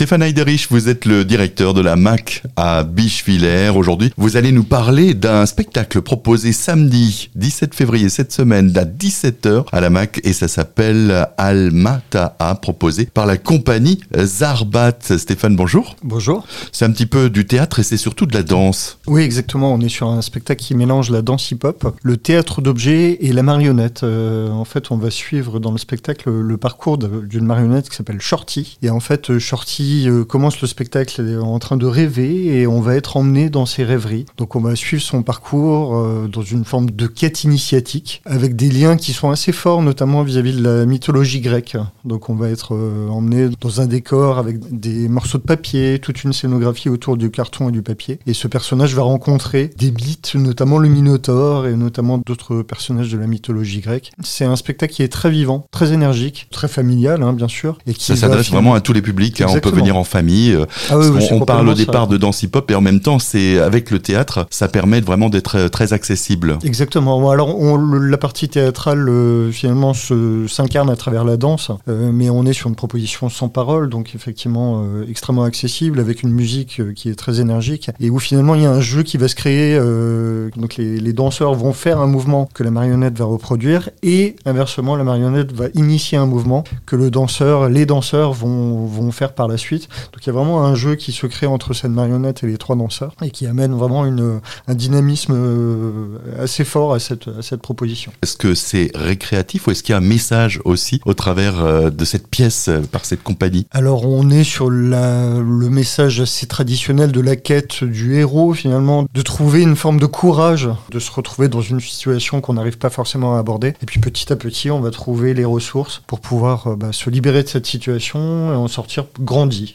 Stéphane Heiderich, vous êtes le directeur de la MAC à Bichevillers. Aujourd'hui, vous allez nous parler d'un spectacle proposé samedi 17 février cette semaine à 17h à la MAC et ça s'appelle Almata'a, proposé par la compagnie Zarbat. Stéphane, bonjour. Bonjour. C'est un petit peu du théâtre et c'est surtout de la danse. Oui, exactement. On est sur un spectacle qui mélange la danse hip-hop, le théâtre d'objets et la marionnette. Euh, en fait, on va suivre dans le spectacle le parcours d'une marionnette qui s'appelle Shorty. Et en fait, Shorty euh, commence le spectacle en train de rêver et on va être emmené dans ses rêveries. Donc on va suivre son parcours euh, dans une forme de quête initiatique avec des liens qui sont assez forts, notamment vis-à-vis de la mythologie grecque. Donc on va être emmené dans un décor avec des morceaux de papier, toute une scénographie autour du carton et du papier. Et ce personnage va rencontrer des mythes, notamment le Minotaure et notamment d'autres personnages de la mythologie grecque. C'est un spectacle qui est très vivant, très énergique, très familial, hein, bien sûr. Et qui ça s'adresse vraiment à tous les publics. Hein. on peut venir en famille. Euh, ah on, parle au départ de danse hip-hop et en même temps, c'est avec le théâtre, ça permet vraiment d'être euh, très accessible. Exactement. Alors, la partie théâtrale, euh, finalement, s'incarne à travers la danse, mais on est sur une proposition sans parole, donc effectivement extrêmement accessible, avec une musique qui est très énergique, et où finalement il y a un jeu qui va se créer. donc les, les danseurs vont faire un mouvement que la marionnette va reproduire, et inversement, la marionnette va initier un mouvement que le danseur, les danseurs vont, vont faire par la suite. Donc il y a vraiment un jeu qui se crée entre cette marionnette et les trois danseurs et qui amène vraiment une, un dynamisme euh, assez fort à cette, à cette proposition. Est-ce que c'est récréatif ou est-ce qu'il y a un message aussi au travers euh, de cette pièce euh, par cette compagnie? Alors on est sur la, le message assez traditionnel de la quête du héros finalement, de trouver une forme de courage, de se retrouver dans une situation qu'on n'arrive pas forcément à aborder. Et puis petit à petit on va trouver les ressources pour pouvoir bah, se libérer de cette situation et en sortir grandi lundi.